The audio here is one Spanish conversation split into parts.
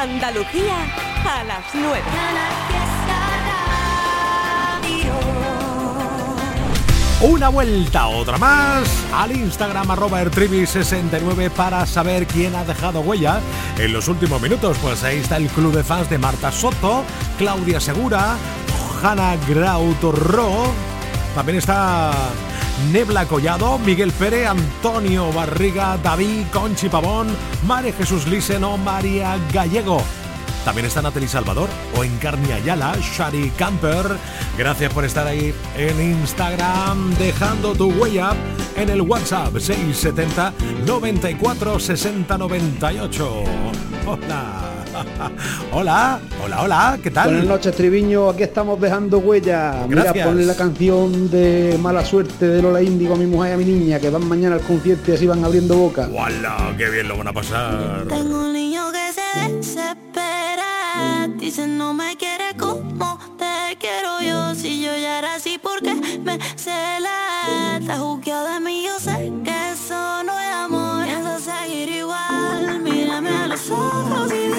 Andalucía a las 9. Una vuelta, otra más, al Instagram arroba 69 para saber quién ha dejado huella en los últimos minutos. Pues ahí está el club de fans de Marta Soto, Claudia Segura, Hanna Grautorro, también está Nebla Collado, Miguel Pérez, Antonio Barriga, David Conchi Pavón, María Jesús Lisen o María Gallego. También está Natalie Salvador o Encarni Ayala, Shari Camper. Gracias por estar ahí en Instagram, dejando tu huella en el WhatsApp 670 94 60 98. Hola. hola, hola, hola, ¿qué tal? Buenas noches, Triviño, aquí estamos dejando huella. Mira, ponle la canción de Mala Suerte de Lola Índigo a mi mujer y a mi niña, que van mañana al concierto y así van abriendo boca. ¡Wala! ¡Qué bien lo van a pasar! Tengo un niño que se desespera, dice no me quiere como te quiero yo. Si yo ya era así, porque me cela? Está juzgado de mí, yo sé que eso no es amor. Piensa seguir igual, mírame a los ojos y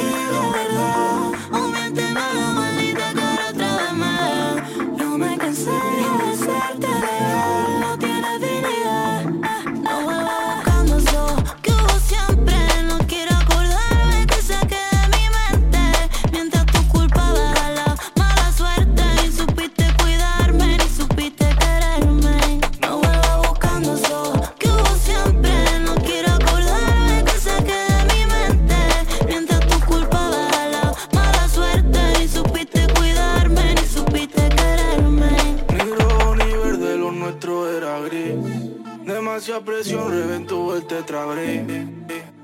presión reventó el tetrabric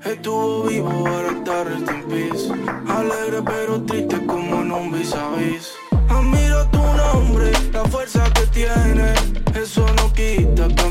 Estuvo vivo, ahora está rest Alegre pero triste como en un vis a vis. Admiro tu nombre, la fuerza que tiene. Eso no quita que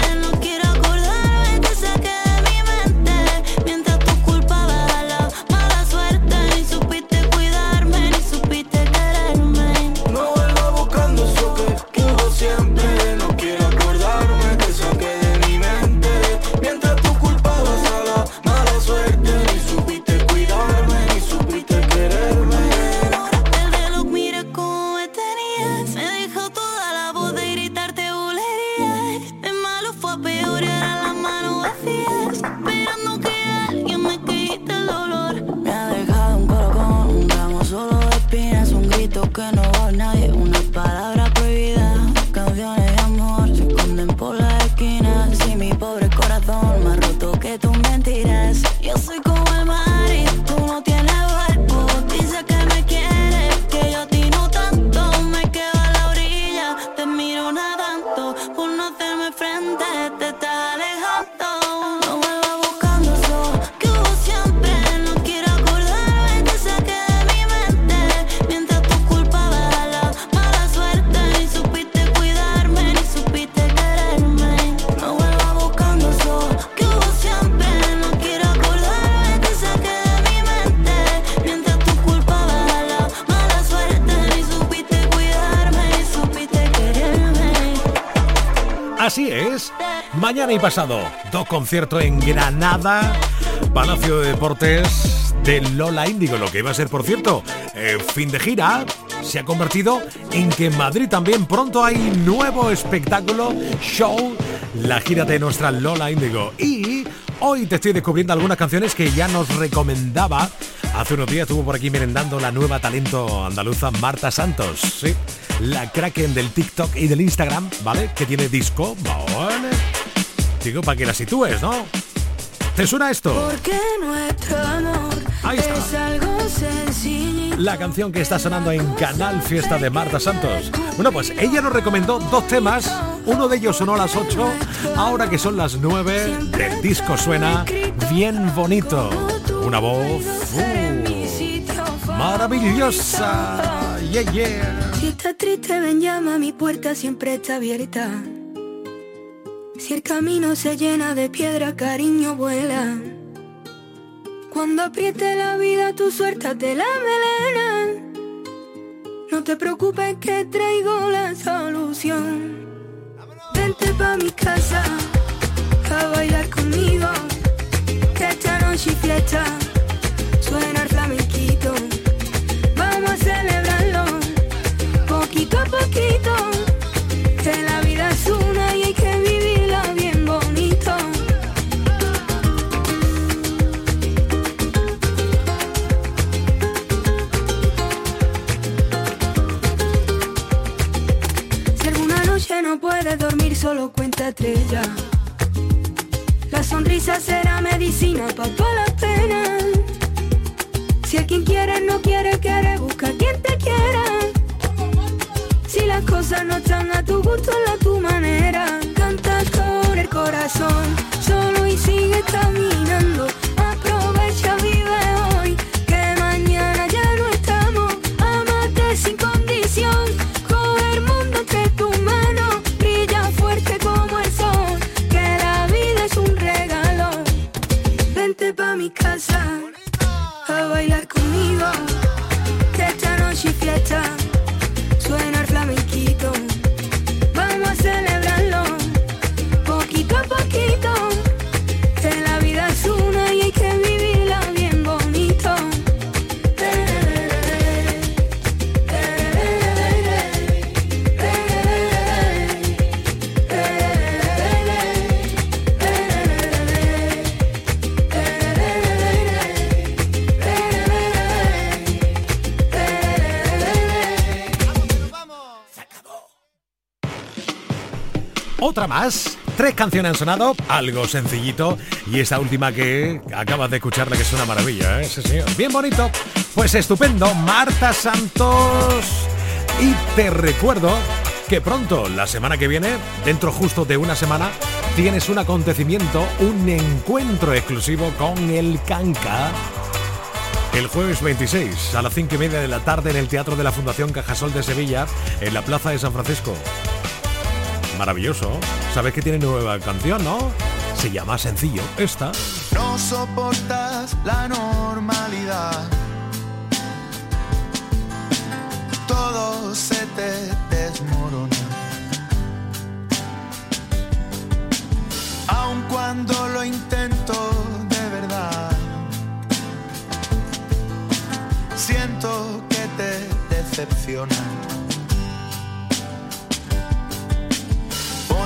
Mañana y pasado, dos conciertos en Granada, Palacio de Deportes de Lola Índigo, lo que iba a ser, por cierto, eh, fin de gira, se ha convertido en que en Madrid también pronto hay nuevo espectáculo, show, la gira de nuestra Lola Índigo. Y hoy te estoy descubriendo algunas canciones que ya nos recomendaba. Hace unos días estuvo por aquí merendando la nueva talento andaluza Marta Santos, sí, la kraken del TikTok y del Instagram, ¿vale? Que tiene disco. Digo, para que la sitúes, ¿no? ¿Te suena esto? Porque nuestro amor Ahí está. Es algo sencillo. La canción que está sonando en Canal Fiesta de Marta Santos. Bueno, pues ella nos recomendó dos temas. Uno de ellos sonó a las 8. Ahora que son las 9, del disco suena bien bonito. Una voz uh, maravillosa. Yeah, yeah. Si estás triste, ven, llama, mi puerta siempre está abierta. Si el camino se llena de piedra, cariño, vuela. Cuando apriete la vida, tu suerte de la melena. No te preocupes que traigo la solución. Vente pa' mi casa a bailar conmigo. Que esta noche fiesta suena el flamenquito. Vamos a celebrarlo poquito a poquito. Puedes dormir, solo cuenta estrella. La sonrisa será medicina para todas las penas. Si a quien quiere no quiere, quiere, busca quien te quiera. Si las cosas no están a tu gusto, a tu manera. Canta con el corazón, solo y sigue caminando. Aprovecha, vive hoy, canciones han sonado, algo sencillito. Y esta última que acabas de escucharla, que es una maravilla, ¿eh? Señor. Bien bonito. Pues estupendo. Marta Santos. Y te recuerdo que pronto, la semana que viene, dentro justo de una semana, tienes un acontecimiento, un encuentro exclusivo con el Canca. El jueves 26 a las 5 y media de la tarde en el Teatro de la Fundación Cajasol de Sevilla, en la Plaza de San Francisco. Maravilloso. Sabes que tiene nueva canción, ¿no? Se llama Sencillo. Esta. No soportas la normalidad. Todo se te desmorona. Aun cuando lo intento de verdad. Siento que te decepciona.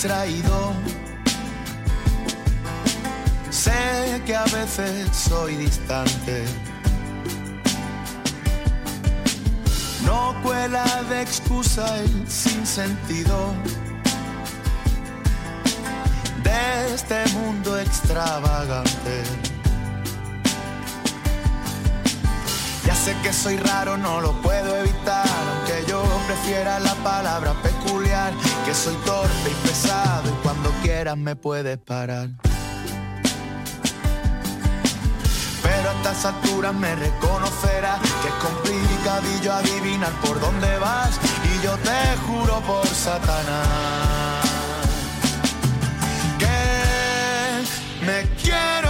Distraído. Sé que a veces soy distante. No cuela de excusa el sinsentido de este mundo extravagante. Ya sé que soy raro, no lo puedo evitar, aunque yo prefiera la palabra que soy torpe y pesado y cuando quieras me puedes parar. Pero a estas alturas me reconocerás que es complicadillo adivinar por dónde vas y yo te juro por Satanás que me quiero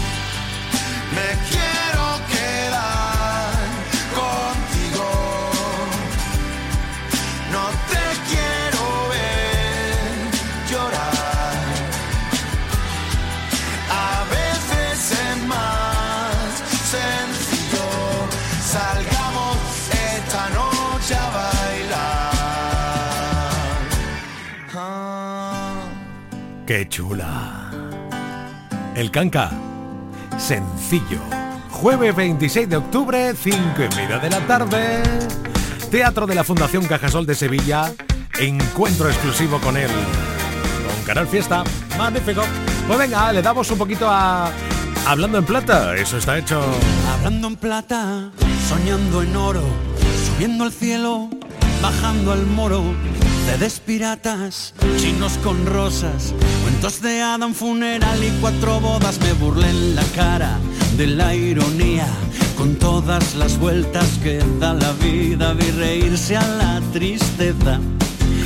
¡Qué chula! El canca. Sencillo. Jueves 26 de octubre, 5 y media de la tarde. Teatro de la Fundación Cajasol de Sevilla. Encuentro exclusivo con él. Con Canal Fiesta. Magnífico. Pues venga, le damos un poquito a. Hablando en plata, eso está hecho. Hablando en plata, soñando en oro, subiendo al cielo, bajando al moro de despiratas, chinos con rosas, cuentos de Adam funeral y cuatro bodas. Me burlé en la cara de la ironía, con todas las vueltas que da la vida. Vi reírse a la tristeza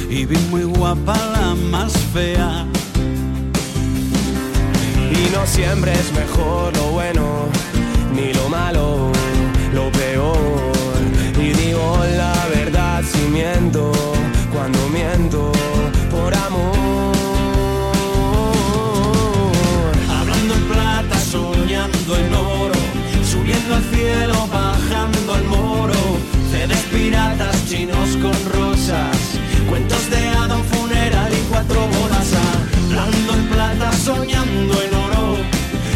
y vi muy guapa la más fea. Y no siempre es mejor lo bueno, ni lo malo, lo peor. Y digo la verdad si miento piratas, chinos con rosas, cuentos de Adam funeral y cuatro bodas. Hablando en plata, soñando en oro,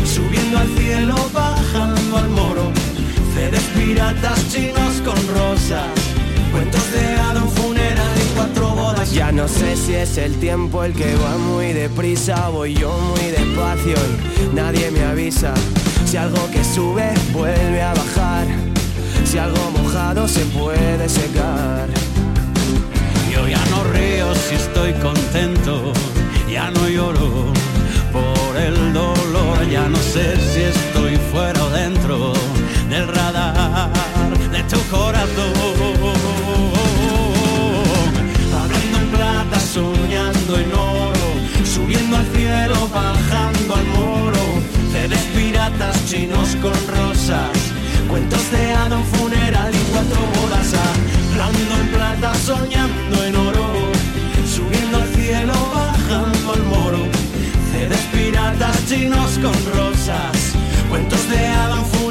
subiendo al cielo, bajando al moro. Cedes piratas, chinos con rosas, cuentos de Adam funeral y cuatro bodas. Ya no sé si es el tiempo el que va muy deprisa, voy yo muy despacio y nadie me avisa. Si algo que sube vuelve a bajar, si algo mojado se puede secar. Yo ya no río si estoy contento, ya no lloro por el dolor, ya no sé si estoy fuera o dentro del radar de tu corazón. Hablando en plata, soñando en oro, subiendo al cielo, bajando al moro, cedes piratas, chinos con rosas, cuentos de Adam funeral y cuatro bodas. Hablando en plata, soñando en oro, subiendo al cielo, bajando al moro, cedes piratas, chinos con rosas, cuentos de Adam funeral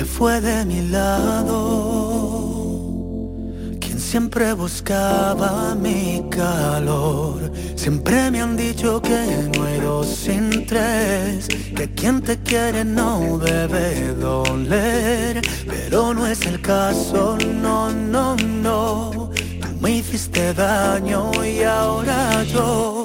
se fue de mi lado. Quien siempre buscaba mi calor, siempre me han dicho que dos sin tres, que quien te quiere no debe doler, pero no es el caso, no, no, no. Tú me hiciste daño y ahora yo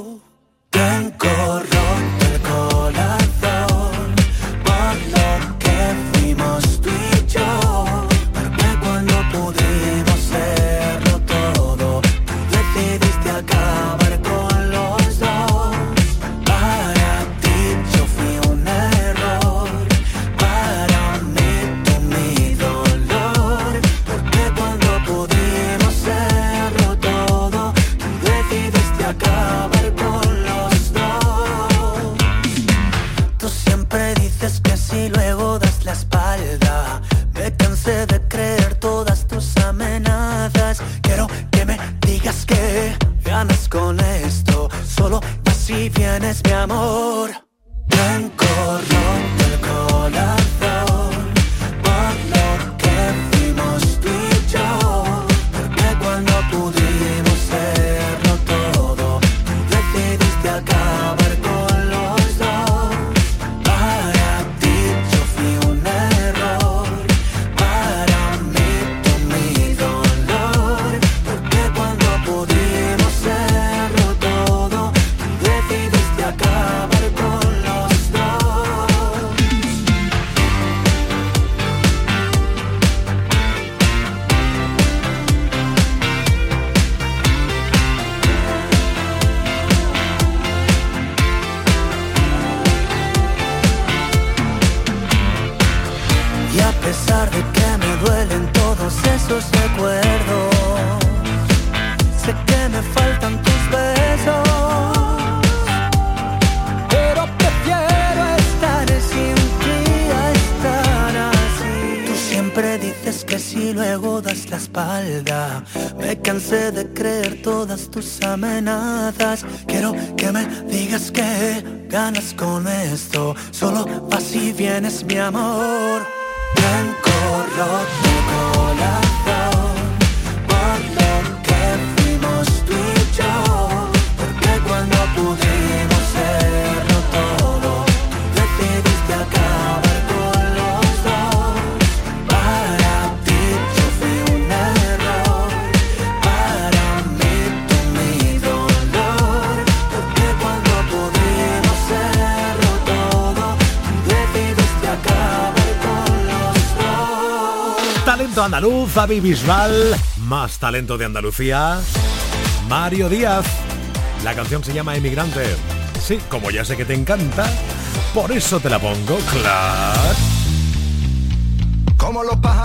tus amenazas. Quiero que me digas que ganas con esto. Solo así vienes mi amor. Andaluz, Fabi Bisbal, más talento de Andalucía, Mario Díaz. La canción se llama Emigrante. Sí, como ya sé que te encanta, por eso te la pongo, claro. Como los pájaros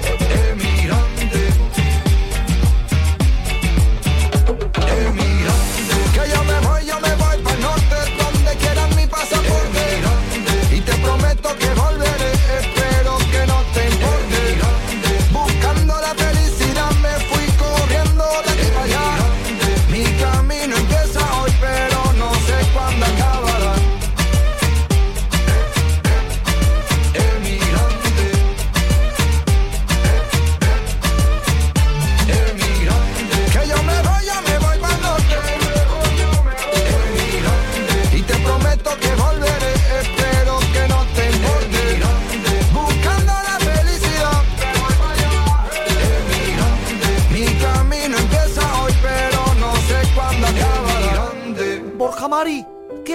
Hey,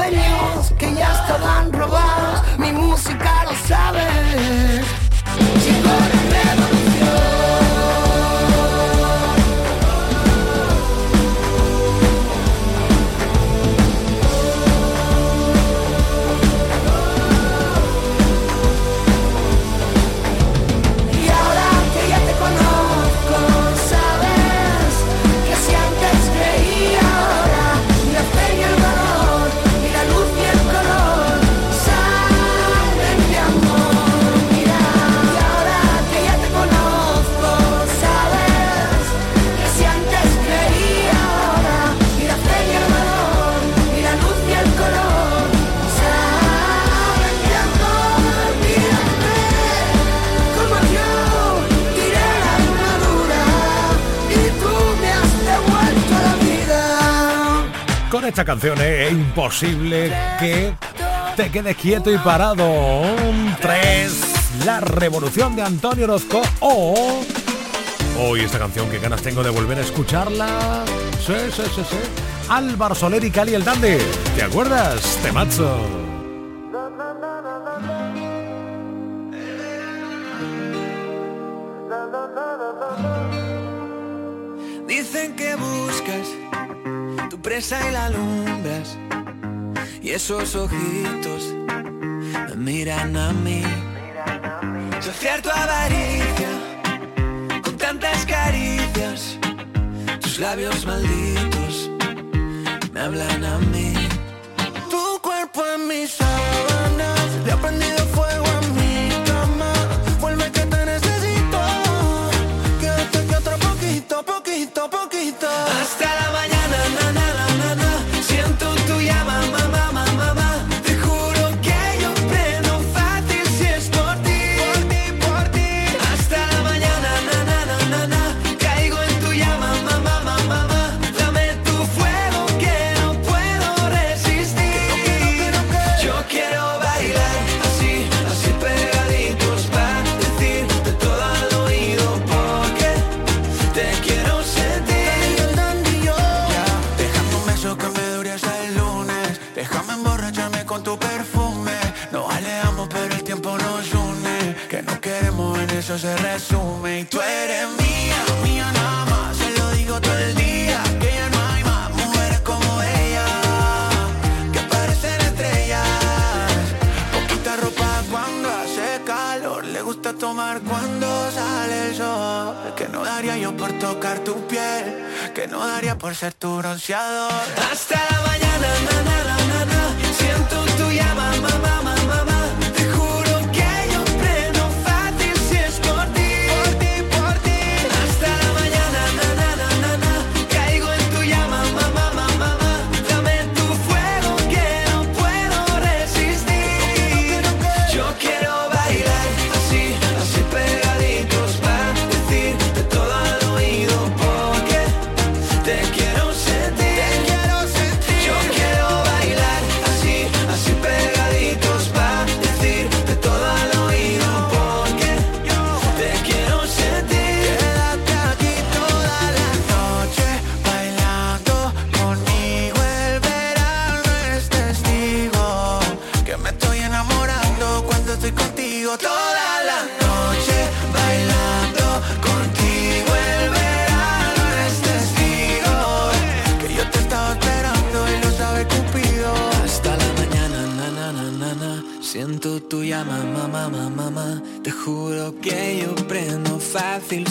Sueños que ya estaban esta canción es imposible que te quedes quieto y parado. Un 3, La Revolución de Antonio Orozco o... Hoy esta canción, que ganas tengo de volver a escucharla. Sí, sí, sí, sí. Álvaro Soler y Cali el Dandy. ¿Te acuerdas? Temazo. Y la alumbras. Y esos ojitos me miran a mí. Saciar tu avaricia con tantas caricias. Tus labios malditos me hablan a mí. Tu cuerpo en mis sábanas, le ha prendido fuego a mi cama. Vuelve que te necesito. Quédate que otro poquito, poquito, poquito. Hasta la mañana. eres mía, mía nada más, se lo digo todo el día. Que ya no hay más mujeres como ella, que parecen estrellas. Poquita ropa cuando hace calor, le gusta tomar cuando sales yo. Que no daría yo por tocar tu piel, que no daría por ser tu bronceador. Hasta la mañana, na na na na.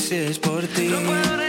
Fácil si es por ti.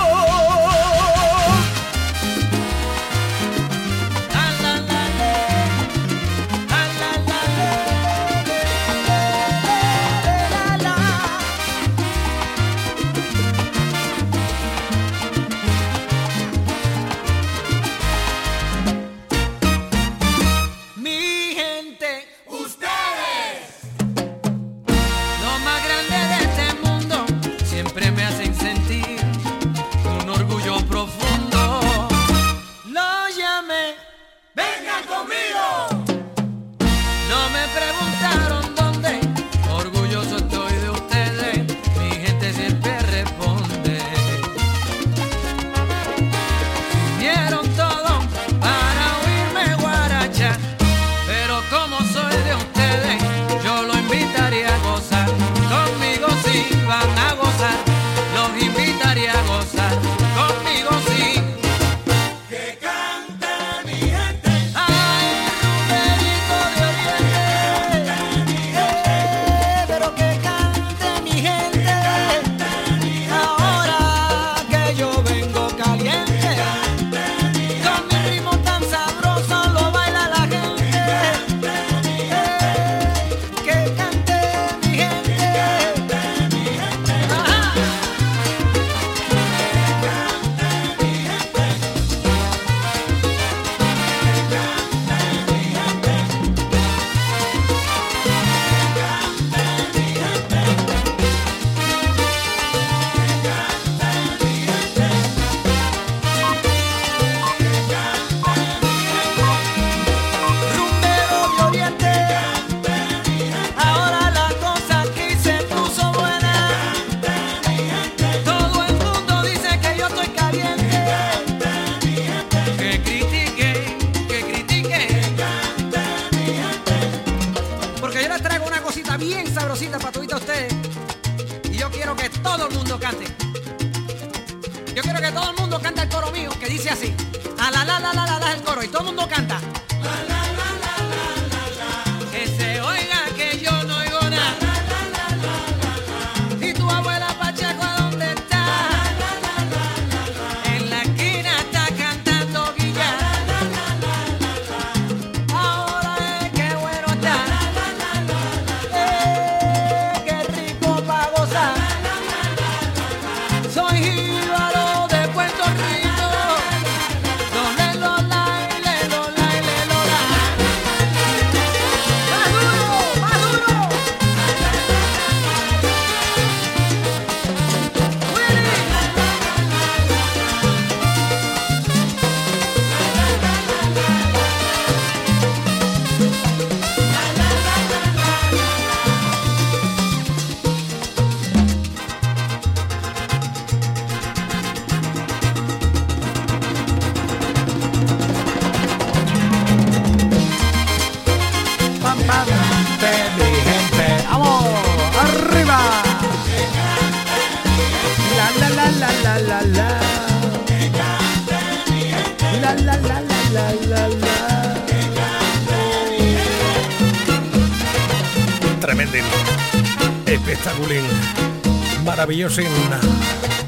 Maravilloso.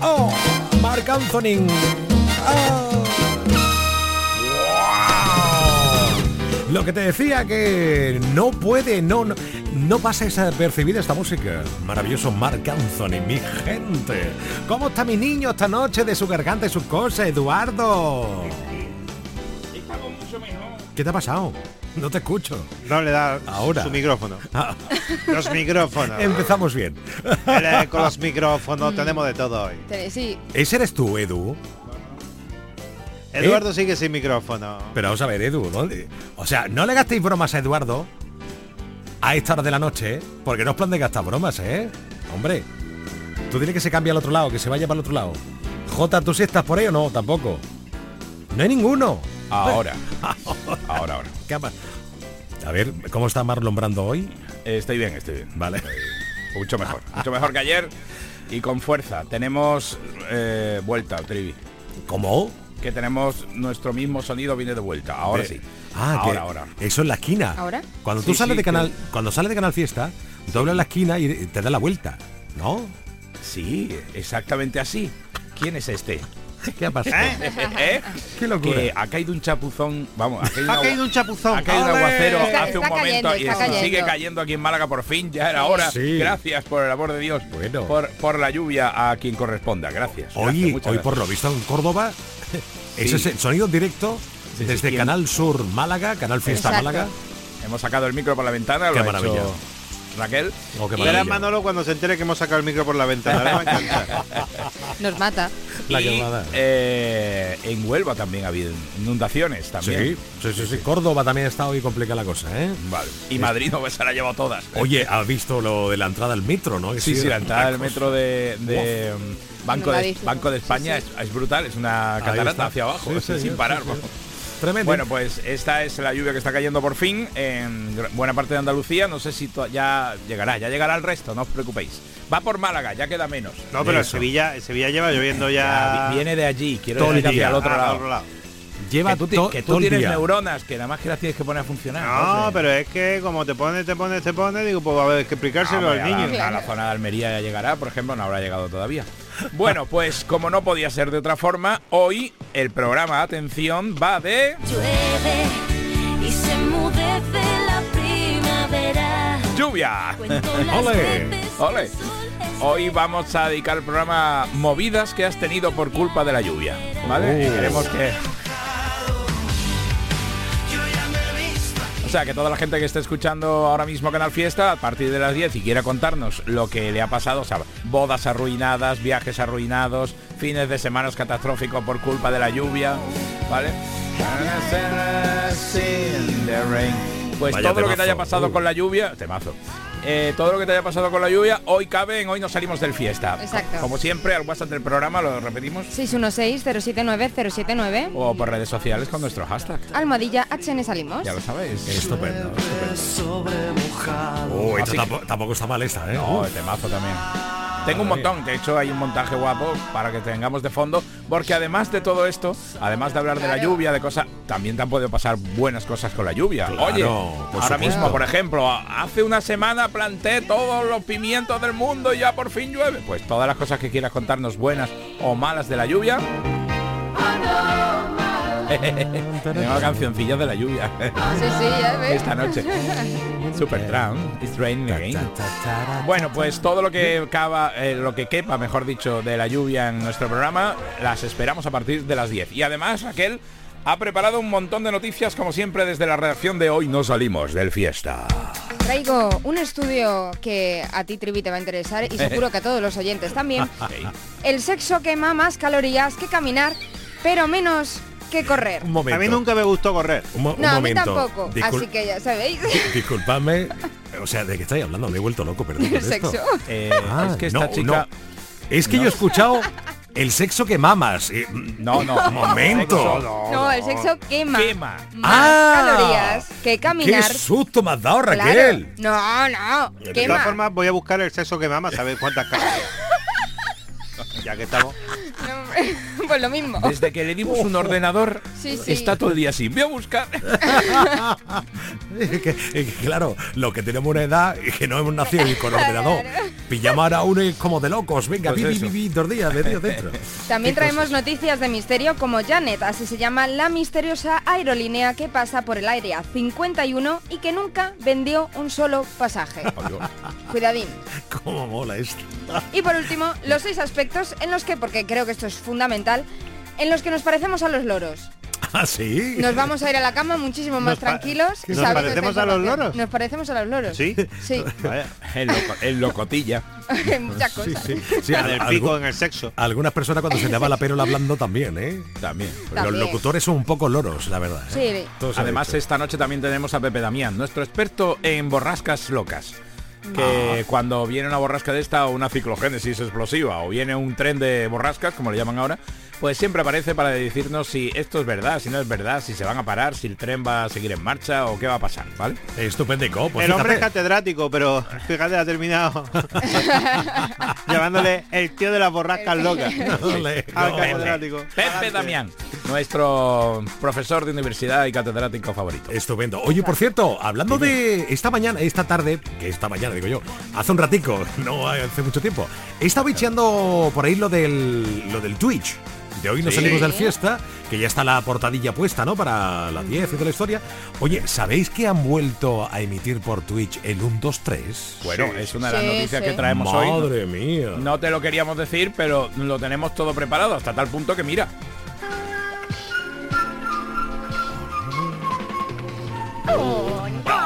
Oh, Marc Anthony. Oh. Wow. Lo que te decía que no puede, no, no, no pasa esa percibida esta música. Maravilloso Marc Anthony, mi gente. ¿Cómo está mi niño esta noche de su garganta y sus cosas, Eduardo? ¿Qué te ha pasado? No te escucho. No le da Ahora. su micrófono. Ah. Los micrófonos. Empezamos bien. Eh, Con los micrófonos tenemos de todo hoy. Sí. ¿Ese eres tú, Edu? Eduardo sigue sin micrófono. Pero vamos a ver, Edu, ¿dónde? O sea, no le gastéis bromas a Eduardo a esta hora de la noche, ¿eh? porque no es plan de gastar bromas, ¿eh? Hombre, tú dile que se cambie al otro lado, que se vaya para el otro lado. Jota, ¿tú sí estás por ahí o no? Tampoco. No hay ninguno. Ahora. ahora, ahora. ¿Qué ha pa- A ver, ¿cómo está Marlon Brando hoy? Eh, estoy bien, estoy bien. Vale. Mucho mejor. Mucho mejor que ayer. Y con fuerza. Tenemos eh, vuelta, Trivi. ¿Cómo? Que tenemos nuestro mismo sonido viene de vuelta. Ahora Eh, sí. Ah, ahora, que ahora. Eso en la esquina. ¿Ahora? Cuando tú Sí, sales sí, de canal, que- cuando sales de Canal Fiesta, doblas la esquina y te da la vuelta, ¿no? Sí, exactamente así. ¿Quién es este? ¿Qué ha pasado? ¿Eh? Qué locura. Que ha caído un chapuzón, vamos, ha caído, Ha un caído un chapuzón. Ha caído un aguacero Está- hace un momento cayendo, y está sigue cayendo. aquí en Málaga por fin, ya era hora. Sí. Gracias por el amor de Dios. Bueno. Por, por la lluvia a quien corresponda. Gracias. Hoy, Gracias, hoy gracias. por lo visto en Córdoba, ese es el sonido directo desde. Canal Sur Málaga, Canal Fiesta Exacto. Málaga. Hemos sacado el micro por la ventana, Qué lo ha maravilla. hecho Raquel. Oh, qué Y-. Manolo cuando se entere que hemos sacado el micro por la ventana. Le va a encantar. Nos mata. La y, llamada. eh, en Huelva también ha habido inundaciones también. Sí, sí, sí, sí. Córdoba también está hoy complicada la cosa, ¿eh? Vale. Y Madrid no se la ha llevado todas. Oye, has visto lo de la entrada al metro, ¿no? Que Sí, sí, la entrada del metro de, de, um, Banco, de. Banco de España Sí, Es, es brutal, es una catarata hacia abajo, Sí, es sí, sin parar. vamos. Tremendo. Bueno, pues esta es la lluvia que está cayendo por fin en buena parte de Andalucía. No sé si ya llegará, ya llegará el resto, no os preocupéis. Va por Málaga, ya queda menos. No, pero en. Sevilla, en Sevilla lleva lloviendo Ya, ya. vi- viene de allí, quiero Todo el decir hacia día. el otro Ah, lado. al otro lado. Lleva que tú, que tú tienes día. neuronas, que nada más que las tienes que poner a funcionar. No, pero es que como te pone, te pone, te pone, digo, pues va a haber que explicárselo Ah, al a niño. la- A, la zona de Almería ya llegará, por ejemplo, no habrá llegado todavía. Bueno, pues como no podía ser de otra forma, hoy el programa Atención va de Llueve y se mudece la primavera. lluvia. Ole. Ole. Hoy vamos a dedicar el programa movidas que has tenido por culpa de la lluvia. ¿Vale? Oh. Queremos que. Sea, que toda la gente que esté escuchando ahora mismo Canal Fiesta, a partir de las 10 y quiera contarnos lo que le ha pasado, o sea, bodas arruinadas, viajes arruinados, fines de semanas catastróficos por culpa de la lluvia, ¿vale? Pues Vaya todo lo que te haya pasado Uh. con la lluvia, temazo. Eh, todo lo que te haya pasado con la lluvia, hoy cabe en Hoy nos salimos del fiesta. Exacto. Como siempre, al WhatsApp del programa, lo repetimos, 616-079-079. o por redes sociales con nuestro hashtag. Almohadilla HN Salimos. Ya lo sabéis. Estupendo, estupendo. tampoco, tampoco está mal esta, ¿eh? No, el temazo también. Tengo un montón, de hecho hay un montaje guapo para que tengamos de fondo, porque además de todo esto, además de hablar de la lluvia, de cosas, también te han podido pasar buenas cosas con la lluvia. Claro, Oye, ahora supuesto. mismo, por ejemplo, hace una semana planté todos los pimientos del mundo y ya por fin llueve. Pues todas las cosas que quieras contarnos buenas o malas de la lluvia. Tengo cancioncillas de la lluvia Sí, sí, ya ves. esta noche. Super Drown, It's Raining Again. Bueno, pues todo lo que cava, eh, lo que quepa, mejor dicho, de la lluvia en nuestro programa, las esperamos a partir de las 10. Y además, Raquel ha preparado un montón de noticias, como siempre, desde la redacción de Hoy No Salimos del Fiesta. Traigo un estudio que a ti, Trivi, te va a interesar y seguro que a todos los oyentes también. El sexo quema más calorías que caminar, pero menos que correr. Un momento. A mí nunca me gustó correr. Un, mo- un No, a mí momento. tampoco. Discul- Así que ya sabéis. Disculpadme. O sea, ¿de qué estáis hablando? Me he vuelto loco, perdón. Sexo. Eh, Ah, es que esta no, chica... no. Es que No. yo he escuchado el sexo que mamas. Eh, No, no, momento. sexo, No, el sexo quema. Quema. Más Ah. calorías que ¡Qué caminar. susto me has dado, Claro. Raquel! No, no. De Quema. todas formas, voy a buscar el sexo que mama, saber cuántas calorías. Ya que estamos. pues lo mismo. Desde que le dimos un ordenador, Sí, sí. está todo el día así. Voy a buscar. Es que- es que, claro, lo que tenemos una edad y que no hemos nacido ni con ordenador. Pillamos ahora uno y como de locos. Venga, Pues vi, vi, vi, vi, dos días metido dentro. También traemos noticias de misterio como Janet, así se llama la misteriosa aerolínea que pasa por el Área 51 y que nunca vendió un solo pasaje. Cuidadín. Cómo mola esto. Y por último, los seis aspectos en los que, porque creo que esto es fundamental, en los que nos parecemos a los loros. ¿Ah, sí? Nos vamos a ir a la cama muchísimo más tranquilos. ¿Nos parecemos a los loros? Nos parecemos a los loros. ¿Sí? Sí. Vaya. El, loco- el locotilla. Muchas cosas. Sí, el pico, en el sexo. Algunas personas cuando se le va la perola hablando también, ¿eh? También. Los locutores son un poco loros, la verdad. ¿eh? Sí. Además, esta noche también tenemos a Pepe Damián, nuestro experto en borrascas locas. Que cuando viene una borrasca de esta o una ciclogénesis explosiva o viene un tren de borrascas, como le llaman ahora, pues siempre aparece para decirnos si esto es verdad, si no es verdad, si se van a parar, si el tren va a seguir en marcha o qué va a pasar, ¿vale? Estupendico. Pues el hombre es catedrático, pero fíjate, ha terminado llamándole el tío de las borrascas locas. Al catedrático. Pepe Damián, nuestro profesor de universidad y catedrático favorito. Estupendo. Oye, por cierto, hablando de esta mañana, esta tarde, que esta mañana digo yo, hace un ratico, no hace mucho tiempo, he estado bicheando por ahí lo del, lo del Twitch. De hoy nos Sí. salimos del fiesta, que ya está la portadilla puesta, ¿no? Para las 10 y toda la historia. Oye, ¿sabéis que han vuelto a emitir por Twitch el 1, 2, 3? Bueno, es una de las Sí, noticias sí. que traemos hoy. Madre mía. No te lo queríamos decir, pero lo tenemos todo preparado hasta tal punto que mira.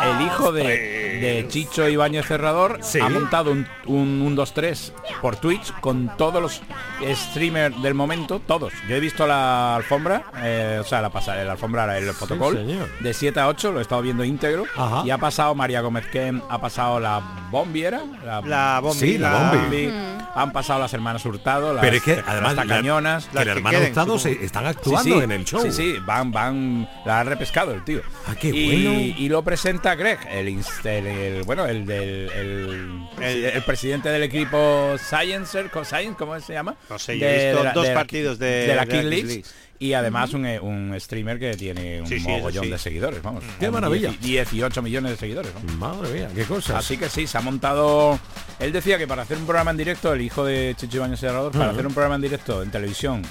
El hijo de, de Chicho Ibáñez Cerrador Sí. ha montado un, un 1, 2, 3 por Twitch con todos los streamers del momento, todos. Yo he visto la alfombra, eh, o sea, la pasarela, la alfombra, el protocolo, de 7 a 8, lo he estado viendo íntegro. Ajá. Y ha pasado María Gómez Ken, ha pasado la Bombi, ¿era? La bombi, Sí, la Bombi. Han pasado las hermanas Hurtado, las, Pero es que además las la- tacañonas. que las el que hermano queden, Hurtado se están Sí, actuando sí, en el show. Sí, sí, van, van, la ha repescado el tío. Ah, qué y, bueno. y lo presenta Greg, el, inst- el- el- bueno, el del el, el- el presidente del equipo Sciencer, Science, ¿cómo se llama? No sé, yo he visto dos partidos de- de la de King la Leagues. Y además un, un streamer que tiene un Sí, mogollón sí. de seguidores, vamos. Qué maravilla. 10 18 millones de seguidores. vamos. Madre mía, qué cosas. Así que sí, se ha montado. Él decía que para hacer un programa en directo, el hijo de Chicho Ibañez Serrador, para hacer un programa en directo en televisión,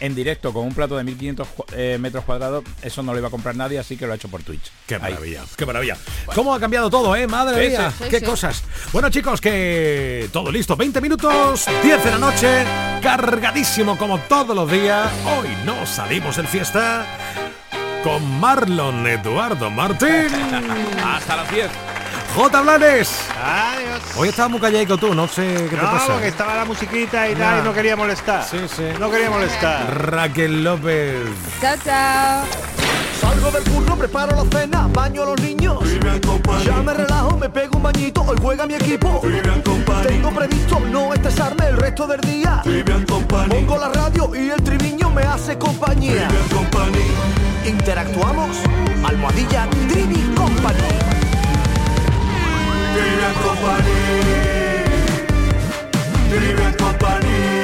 en directo con un plato de 1500 cu- eh, metros cuadrados, eso no lo iba a comprar nadie, así que lo ha hecho por Twitch. Qué Ahí. maravilla, qué maravilla. ¿Cómo ha cambiado todo, eh? Madre Sí, mía, sí, qué cosas. Bueno, chicos, que todo listo. 20 minutos, 10 de la noche, cargadísimo como todos los días. Hoy no salimos en fiesta con Marlon Eduardo Martín. Hasta las 10. J. Blanes. Adiós. Hoy estaba muy callado tú, no sé qué te No, pasa. porque estaba la musiquita y tal, y no quería molestar. Sí, sí. No quería molestar. Raquel López. Chao, chao. Salgo del curro, preparo la cena, baño a los niños. Ya me relajo, me pego un bañito, hoy juega mi equipo. Tengo previsto no estresarme el resto del día. Pongo la radio y el triviño me hace compañía. Interactuamos, almohadilla Trivi Company. Trivian Company. Trivian Company.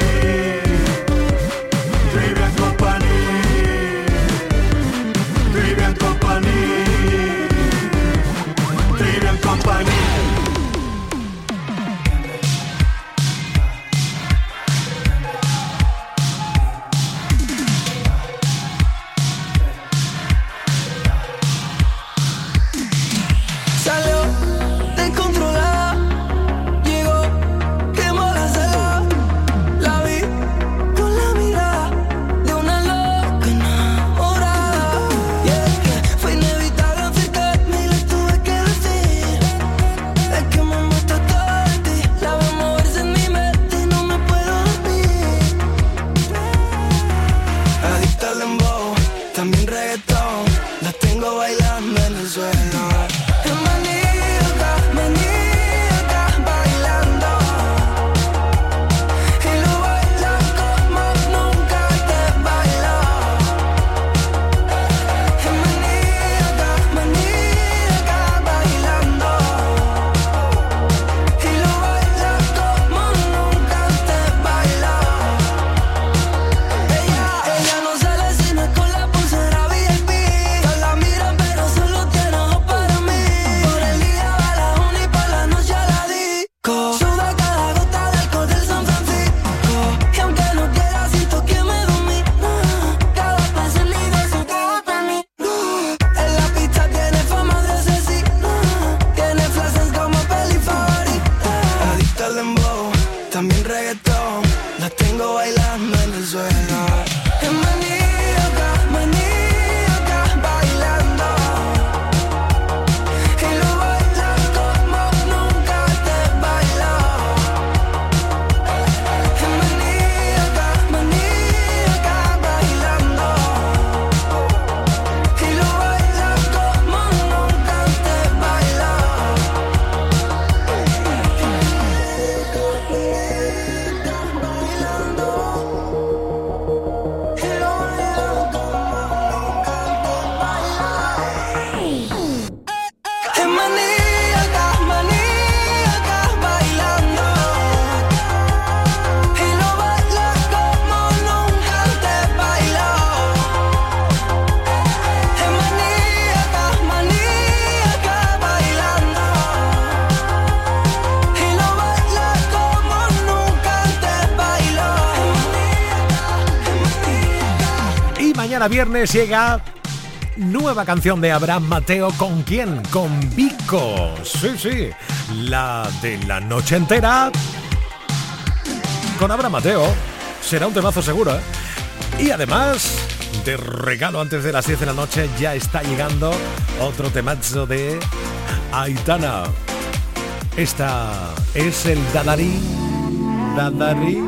Mañana viernes llega nueva canción de Abraham Mateo. ¿Con quién? Con Vico. Sí, sí. La de la noche entera. Con Abraham Mateo. Será un temazo seguro, ¿eh? Y además, de regalo antes de las 10 de la noche, ya está llegando otro temazo de Aitana. Esta es el Dadarí. Dadarí.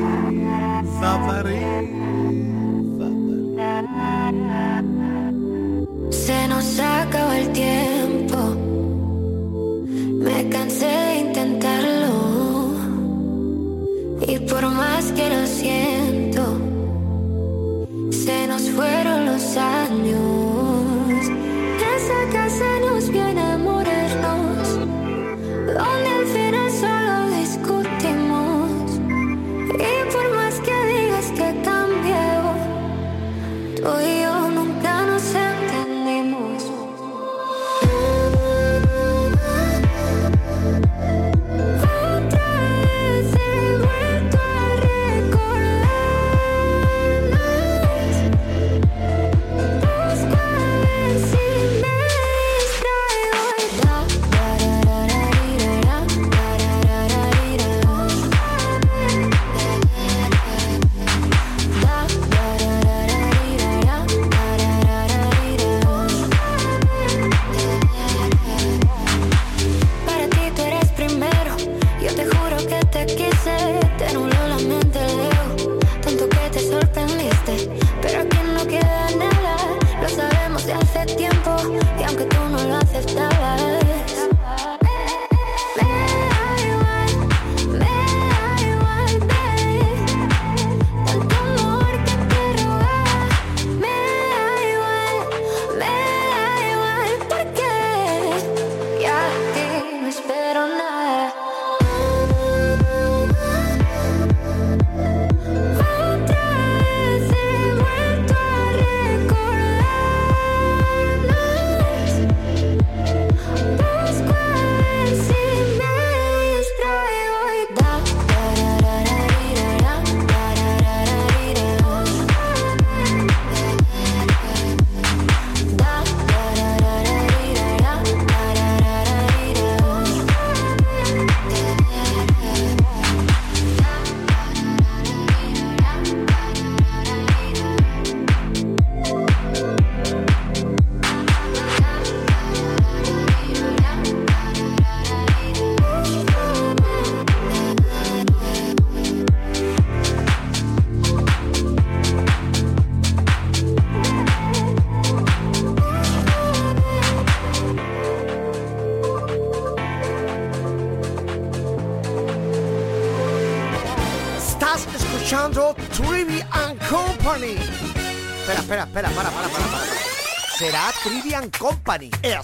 Se nos acaba el tiempo. Me cansé de intentarlo. Y por más que lo siento, se nos fueron los años.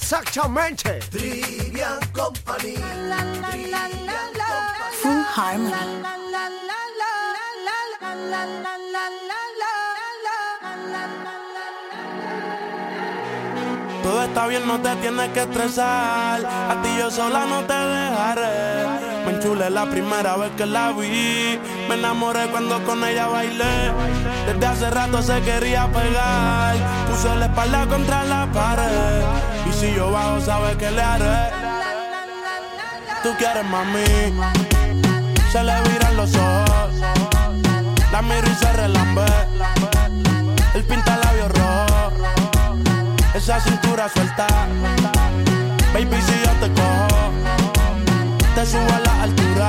Exactamente. Trivian Company. Full Harmony. Todo está bien, no te tienes que estresar. A ti yo sola no te dejaré. Me enchulé la primera vez que la vi. Me enamoré cuando con ella bailé. Desde hace rato se quería pegar. Puso la espalda contra la pared. Y si yo bajo, sabes que le haré. Tú quieres mami. Se le viran los ojos. La miro y se relambé. El pinta labios rojo. Esa cintura suelta. Baby, si yo te cojo, te subo a la altura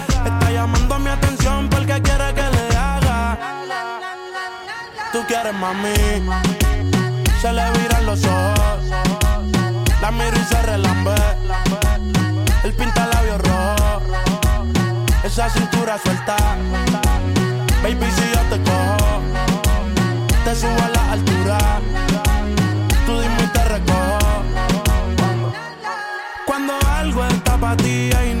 Mami. Se le viran los ojos. La miro y se relambe. El pinta labios rojo. Esa cintura suelta. Baby, si yo te cojo, te subo a la altura. Tú dime y te recojo. Cuando algo está para ti inevitable,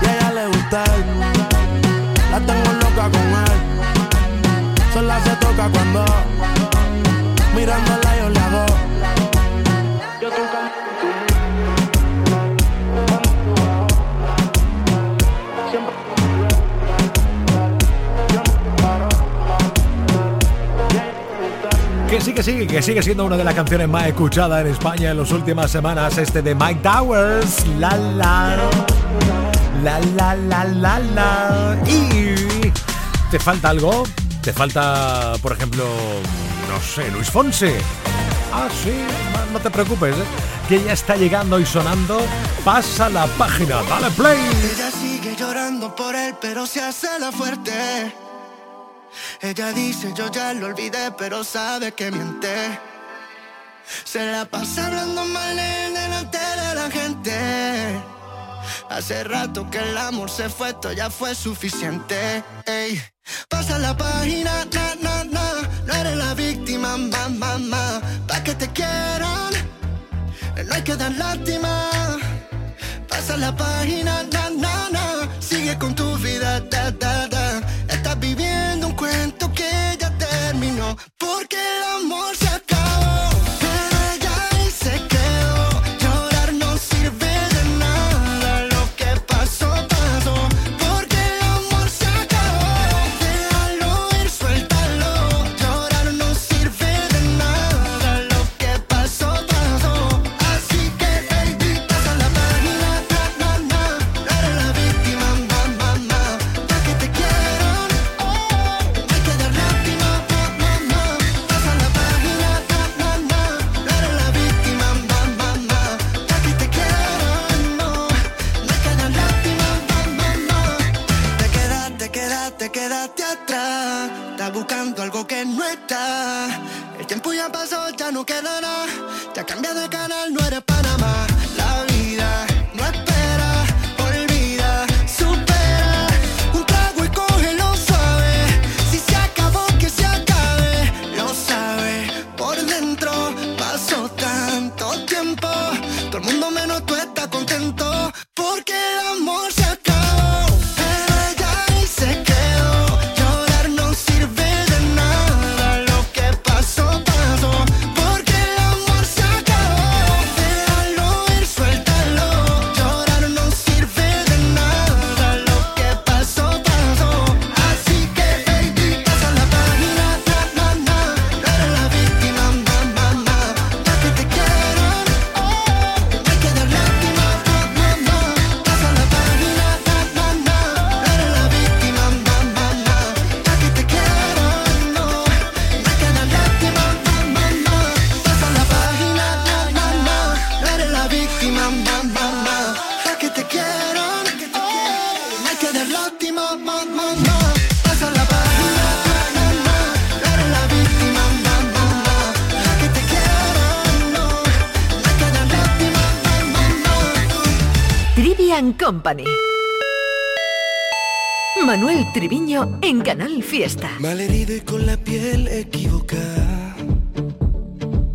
Y a ella le gusta. La tengo loca con él. Sola se toca cuando mirándola sí, que sí, que sigue siendo una de las canciones más escuchadas en España en las últimas semanas, este de Mike Towers. La la. La la la la la. Y. ¿Te falta algo? ¿Te falta, por ejemplo, no sé, Luis Fonse? Ah, sí, no te preocupes, ¿eh? que ya está llegando y sonando. Pasa la página, dale play. Ella sigue llorando por él, pero se hace la fuerte. Ella dice yo ya lo olvidé, pero sabe que miente. Se la pasa hablando mal él delante de la gente. Hace rato que el amor se fue, esto ya fue suficiente. Ey. Pasa la página, na, na, na. No eres la víctima, ma, ma, ma. Pa' que te quieran, no hay que dar lástima. Pasa la página, na, na, na. Sigue con tu vida, da, da, da. Porque el amor En Canal Fiesta. Malherido y con la piel equivocada.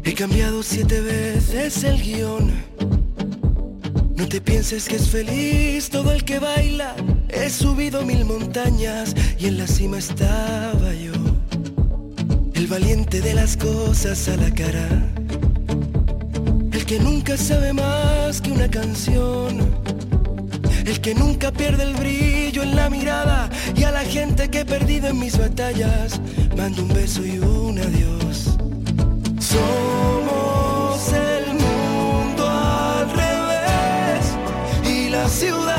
He cambiado siete veces el guion. No te pienses que es feliz todo el que baila. He subido mil montañas y en la cima estaba yo. El valiente de las cosas a la cara. El que nunca sabe más que una canción el que nunca pierde el brillo en la mirada y a la gente que he perdido en mis batallas, mando un beso y un adiós. Somos el mundo al revés y la ciudad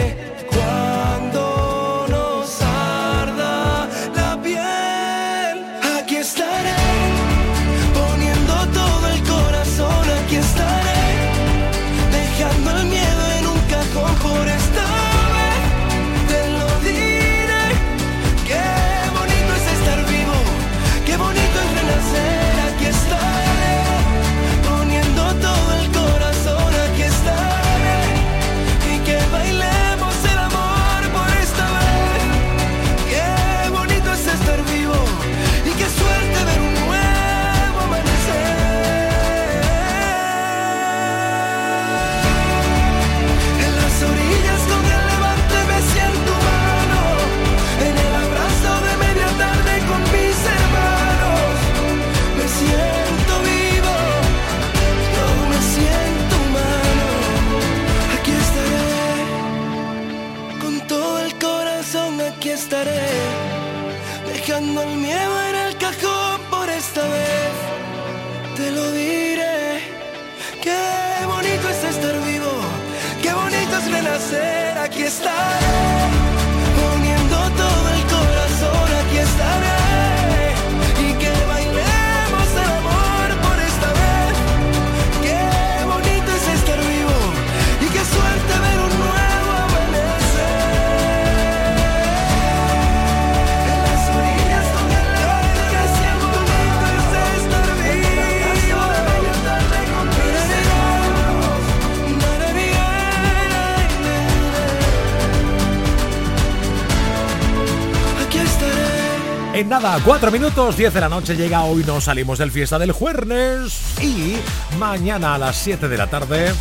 nada, 4 minutos, 10 de la noche llega hoy, nos salimos del fiesta del jueves y mañana a las 7 de la tarde,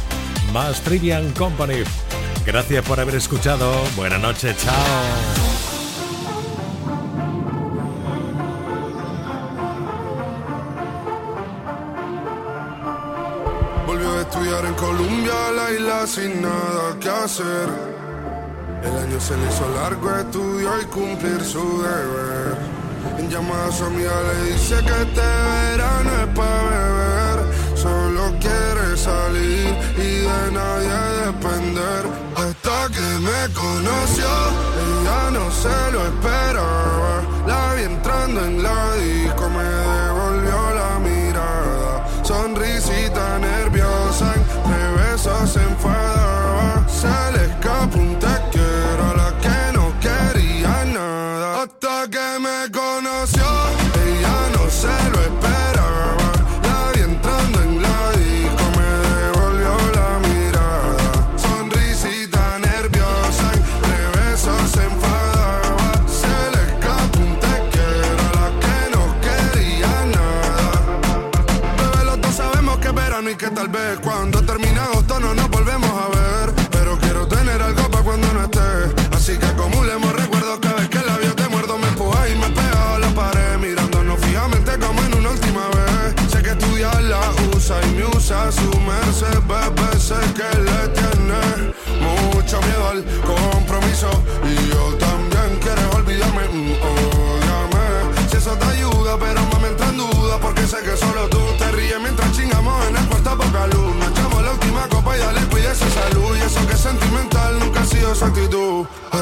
más Trivian Company. Gracias por haber escuchado, buenas noches, chao. Volvió a estudiar en Colombia, la isla sin nada que hacer. El año se le hizo largo, estudió y cumplir su deber. En llamada a le dice que este verano es para beber. Solo quiere salir y de nadie depender. Hasta que me conoció, ella no se lo esperaba. La vi entrando en la disco,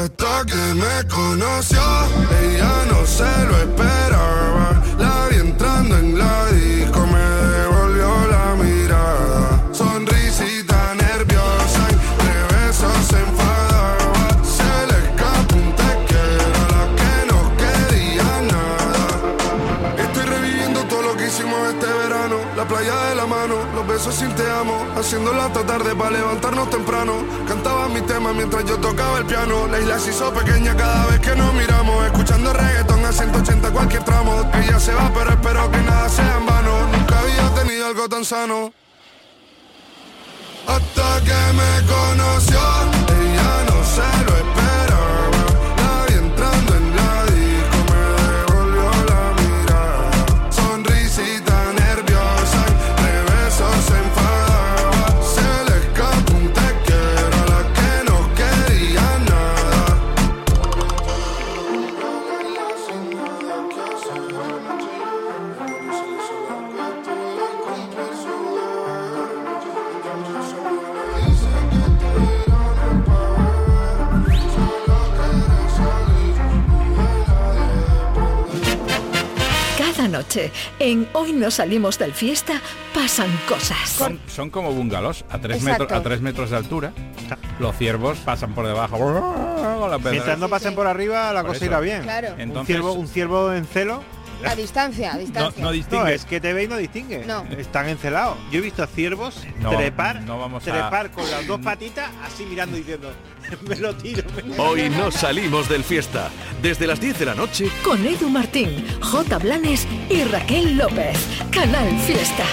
Hasta que me conoció, ella no se lo esperaba. Playa de la mano, los besos sin te amo. Haciéndolo hasta tarde para levantarnos temprano. Cantaba mi tema mientras yo tocaba el piano. La isla se hizo pequeña cada vez que nos miramos. Escuchando reggaetón a 180 cualquier tramo. Ella se va, pero espero que nada sea en vano. Nunca había tenido algo tan sano. Hasta que me conoció, ella no se noche, en Hoy no salimos del fiesta, pasan cosas. Son, son como bungalows a tres, Exacto. metros, a tres metros de altura. Los ciervos pasan por debajo. Mientras no pasen por arriba, la Por cosa eso. irá bien. Claro. un, Entonces- ciervo, un ciervo en celo. A distancia, a distancia. No, es que te ve y no distingue. No. Están encelados. Yo he visto ciervos No, trepar, no vamos a- trepar con las dos patitas así mirando y diciendo, me lo tiro. me lo Hoy tiro". no salimos del fiesta. Desde las 10 de la noche, Con Edu Martín, J. Blanes y Raquel López. Canal Fiesta.